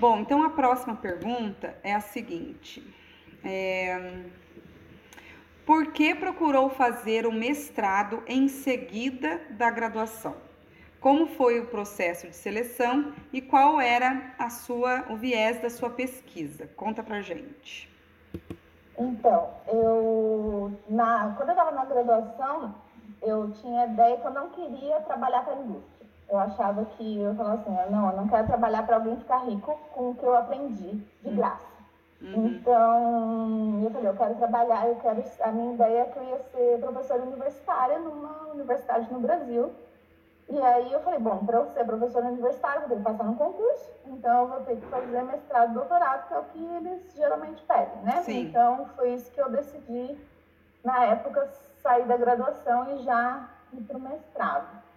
Bom, então a próxima pergunta é a seguinte: é... por que procurou fazer o mestrado em seguida da graduação? Como foi o processo de seleção e qual era a sua, o viés da sua pesquisa? Conta pra gente. Então, eu na, quando eu estava na graduação, eu tinha a ideia que eu não queria trabalhar para a indústria. Eu achava que eu falava assim, não, eu não quero trabalhar para alguém ficar rico com o que eu aprendi de graça. Uhum. Então, eu falei, eu quero trabalhar, eu quero. A minha ideia é que eu ia ser professora universitária numa universidade no Brasil. E aí eu falei, bom, para eu ser professora universitária, eu vou ter que passar no concurso, então eu vou ter que fazer mestrado e doutorado, que é o que eles geralmente pedem, né? Sim. Então foi isso que eu decidi, na época, sair da graduação e já ir para o mestrado.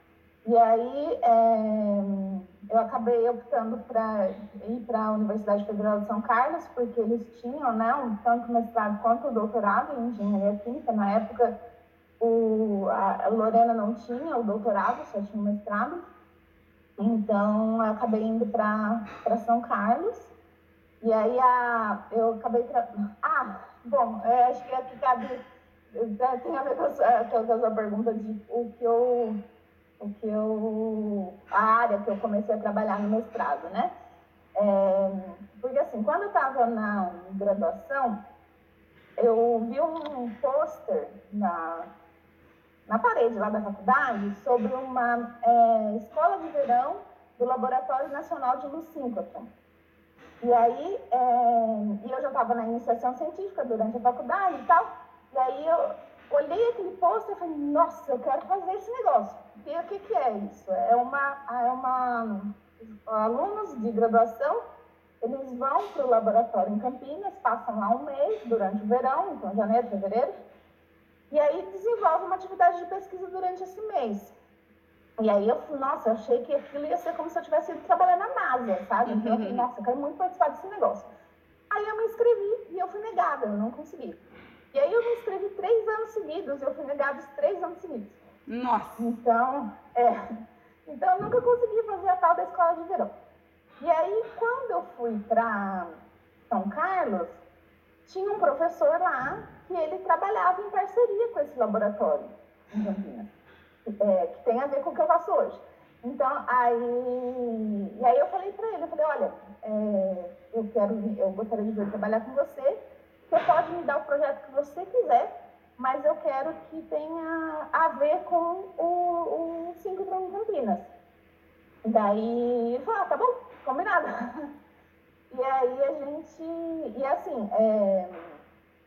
E aí é, eu acabei optando para ir para a Universidade Federal de São Carlos, porque eles tinham né, um, tanto mestrado quanto doutorado em engenharia química. Na época, o, a Lorena não tinha o doutorado, só tinha o mestrado. Então, eu acabei indo para São Carlos. E aí, a, eu acabei... Tra... Ah, bom, eu acho que aqui cabe... Tem a ver com a, com a sua pergunta de o que eu... O que eu... A área que eu comecei a trabalhar no mestrado, né? É, porque, assim, quando eu estava na graduação, eu vi um pôster na na parede lá da faculdade sobre uma é, escola de verão do Laboratório Nacional de Luz Síncrotron. E aí, é, e eu já estava na iniciação científica durante a faculdade e tal, e aí eu olhei aquele posto e falei, nossa, eu quero fazer esse negócio. E o que, que é isso? É uma, é uma... Alunos de graduação, eles vão para o laboratório em Campinas, passam lá um mês durante o verão, então janeiro, fevereiro, e aí desenvolve uma atividade de pesquisa durante esse mês. E aí eu, nossa, eu achei que aquilo ia ser como se eu tivesse ido trabalhar na NASA, sabe? Então eu falei, nossa, eu quero muito participar desse negócio. Aí eu me inscrevi e eu fui negada, eu não consegui. E aí eu me inscrevi três anos seguidos eu fui negada os três anos seguidos. Nossa! Então, é. Então eu nunca consegui fazer a tal da escola de verão. E aí, quando eu fui para São Carlos, tinha um professor lá que ele trabalhava em parceria com esse laboratório em Campinas, é, que tem a ver com o que eu faço hoje. Então, aí, e aí eu falei para ele, eu falei, olha, é, eu quero, eu gostaria de trabalhar com você, dar o projeto que você quiser, mas eu quero que tenha a ver com o, o 5 Campinas. Daí ele falou, ah, tá bom, combinado. E aí a gente. E assim, é,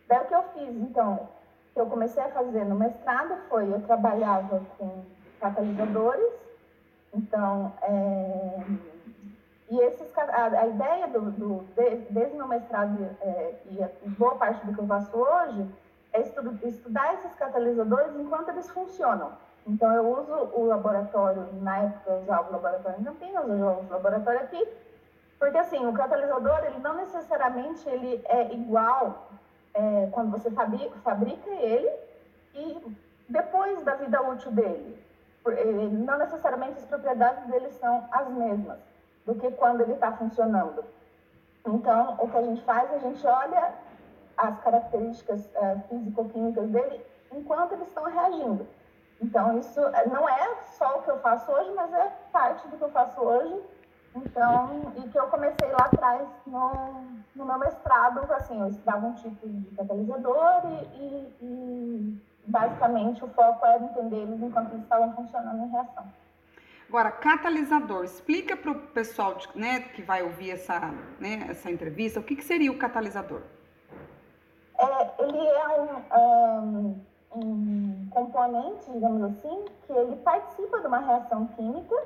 daí o que eu fiz, então, que eu comecei a fazer no mestrado foi, eu trabalhava com catalisadores, então, é, e esses, a, a ideia do, do, desde meu mestrado é, e boa parte do que eu faço hoje é estudo, estudar esses catalisadores enquanto eles funcionam. Então, eu uso o laboratório, na época eu usava o laboratório em Campinas, hoje eu uso o laboratório aqui, porque assim, o catalisador, ele não necessariamente ele é igual é, quando você fabrica, fabrica ele e depois da vida útil dele. Não necessariamente as propriedades dele são as mesmas do que quando ele está funcionando. Então, o que a gente faz, a gente olha as características é, físico-químicas dele enquanto eles estão reagindo. Então, isso é, não é só o que eu faço hoje, mas é parte do que eu faço hoje então, e que eu comecei lá atrás no, no meu mestrado, assim, eu estudava um tipo de catalisador e, e, e basicamente o foco era entender eles enquanto eles estavam funcionando em reação. Agora, catalisador, explica para o pessoal né, que vai ouvir essa, né, essa entrevista, o que, que seria o catalisador? É, ele é um, um, um componente, digamos assim, que ele participa de uma reação química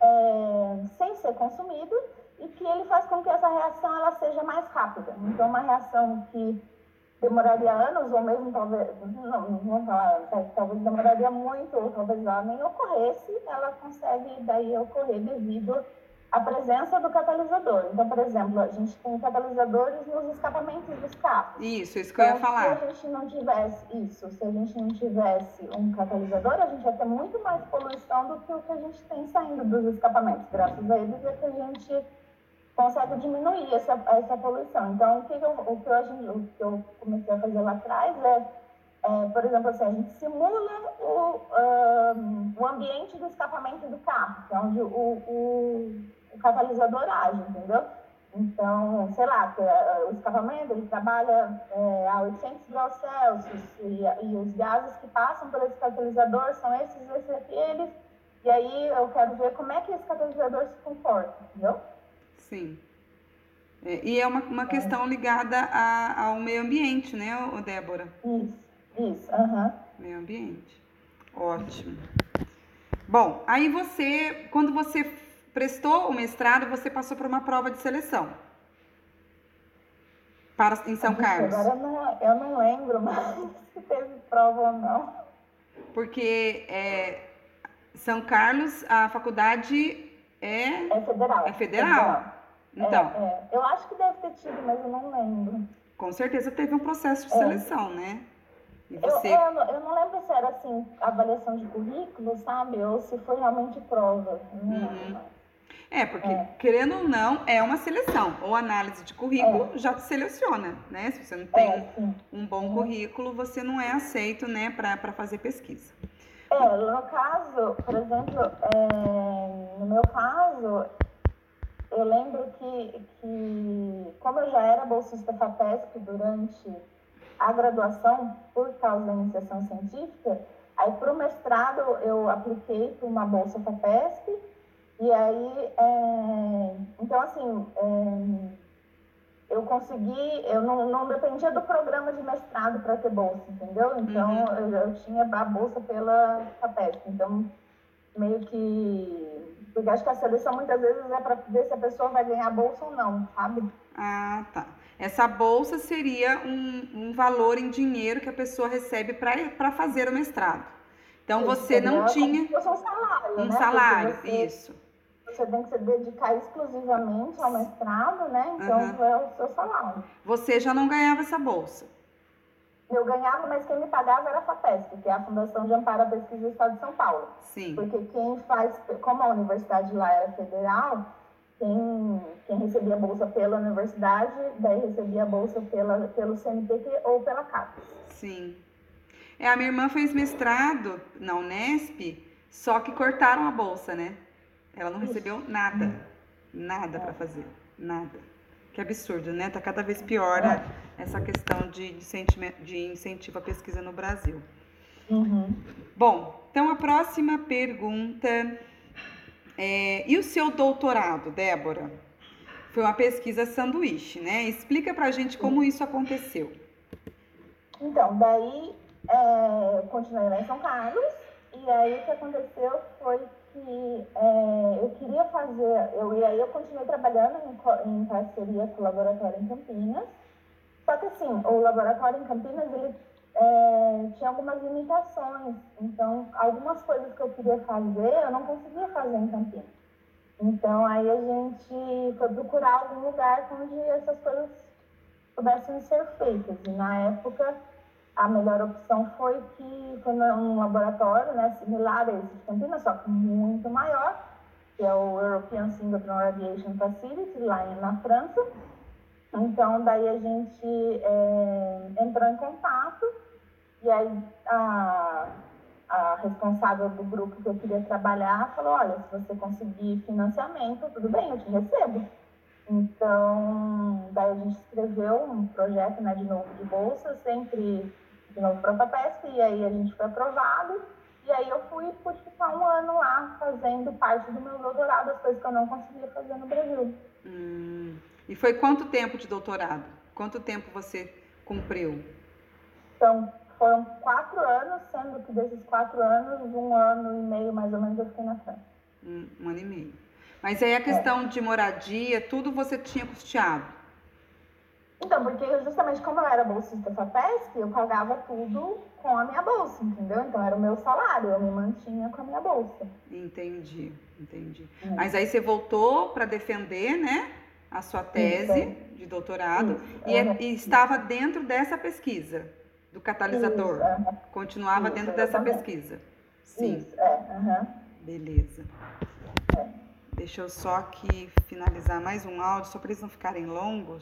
é, sem ser consumido e que ele faz com que essa reação ela seja mais rápida. Então, uma reação que demoraria anos, ou mesmo talvez, não, não vou falar, talvez demoraria muito, ou talvez ela nem ocorresse, ela consegue daí ocorrer devido a presença do catalisador. Então, por exemplo, a gente tem catalisadores nos escapamentos dos carros. Isso, isso que eu ia então, falar. Se a gente não tivesse isso, se a gente não tivesse um catalisador, a gente ia ter muito mais poluição do que o que a gente tem saindo dos escapamentos. Graças a eles é que a gente consegue diminuir essa, essa poluição. Então, o que, eu, o, que eu, o que eu comecei a fazer lá atrás é, é por exemplo, assim, a gente simula o, um, o ambiente do escapamento do carro, que é onde o, o, o catalisador age, entendeu? Então, sei lá, é, o escapamento ele trabalha é, a 800 graus Celsius e, e, os gases que passam esse catalisador são esses, esses, aqueles. E aí eu quero ver como é que esse catalisador se comporta, entendeu? Sim. É, e é uma, uma questão ligada a, ao meio ambiente, né, Débora? Isso, isso, aham. Uhum. Meio ambiente. Ótimo. Bom, aí você, quando você prestou o mestrado, você passou por uma prova de seleção. Para, em São Carlos. Agora eu não, eu não lembro mais se teve prova ou não. Porque é, São Carlos, a faculdade é. É federal. É federal. Então. É, é. Eu acho que deve ter tido, mas eu não lembro. Com certeza teve um processo de é. seleção, né? Você... Eu, eu, eu, não lembro se era assim, avaliação de currículo, sabe? Ou se foi realmente prova. Uhum. É, porque, é. querendo ou não, é uma seleção. Ou análise de currículo é. já te seleciona, né? Se você não tem é, um bom uhum. currículo, você não é aceito, né, para fazer pesquisa. É, no caso, por exemplo, é, no meu caso, eu lembro que, que, como eu já era bolsista FAPESP durante a graduação, por causa da iniciação científica, aí para o mestrado eu apliquei para uma bolsa FAPESP, e aí, é, então assim, é, eu consegui, eu não, não dependia do programa de mestrado para ter bolsa, entendeu? Então, uhum. eu, eu, tinha a bolsa pela FAPESP, então meio que porque acho que a seleção muitas vezes é para ver se a pessoa vai ganhar a bolsa ou não, sabe? Ah, tá. Essa bolsa seria um, um valor em dinheiro que a pessoa recebe para fazer o mestrado. Então isso, você não tinha. Como um salário. Um né? salário, você, isso. Você tem que se dedicar exclusivamente ao mestrado, né? Então uhum. é o seu salário. Você já não ganhava essa bolsa. Eu ganhava, mas quem me pagava era a FAPESP, que é a Fundação de Amparo à Pesquisa do Estado de São Paulo. Sim. Porque quem faz, como a universidade lá era federal, quem, quem recebia a bolsa pela universidade, daí recebia a bolsa pela, pelo CNPq ou pela CAPES. Sim. É, a minha irmã fez mestrado na Unesp, só que cortaram a bolsa, né? Ela não recebeu nada. Nada para fazer. Nada. Que absurdo, né? Tá cada vez pior essa questão de, de incentivo à pesquisa no Brasil. Uhum. Bom, então a próxima pergunta é, e o seu doutorado, Débora? Foi uma pesquisa sanduíche, né? Explica pra gente como isso aconteceu. Então, daí é, continuei lá em São Carlos, e aí o que aconteceu foi que é, eu queria fazer, eu, e aí eu continuei trabalhando em, em parceria com o laboratório em Campinas, só que assim, o laboratório em Campinas, ele é, tinha algumas limitações, então algumas coisas que eu queria fazer, eu não conseguia fazer em Campinas. Então aí a gente foi procurar algum lugar onde essas coisas pudessem ser feitas, e na época a melhor opção foi que foi num laboratório né, similar a esse de Campinas, só que muito maior, que é o European Singapore Aviation Facility, lá na França. Então, daí a gente é, entrou em contato e aí a, a responsável do grupo que eu queria trabalhar falou, olha, se você conseguir financiamento, tudo bem, eu te recebo. Então, daí a gente escreveu um projeto né, de novo de bolsa, sempre de novo para a FAPESP, e aí a gente foi aprovado. E aí eu fui pude ficar um ano lá fazendo parte do meu doutorado, as coisas que eu não conseguia fazer no Brasil. Hum. E foi quanto tempo de doutorado? Quanto tempo você cumpriu? Então, foram quatro anos, sendo que desses quatro anos, um ano e meio mais ou menos eu fiquei na França. Um, um ano e meio. Mas aí a questão é. de moradia, tudo você tinha custeado? Então, porque como eu era bolsista FAPESP, eu pagava tudo com a minha bolsa, entendeu? Então era o meu salário, eu me mantinha com a minha bolsa. Entendi, entendi. É. Mas aí você voltou para defender, né, a sua tese Isso. de doutorado Isso. E, é, e, estava dentro dessa pesquisa do catalisador. Isso. Continuava dentro dessa pesquisa. Sim. Isso, é. Uhum. Beleza. É. Deixa eu só aqui finalizar mais um áudio, só para eles não ficarem longos.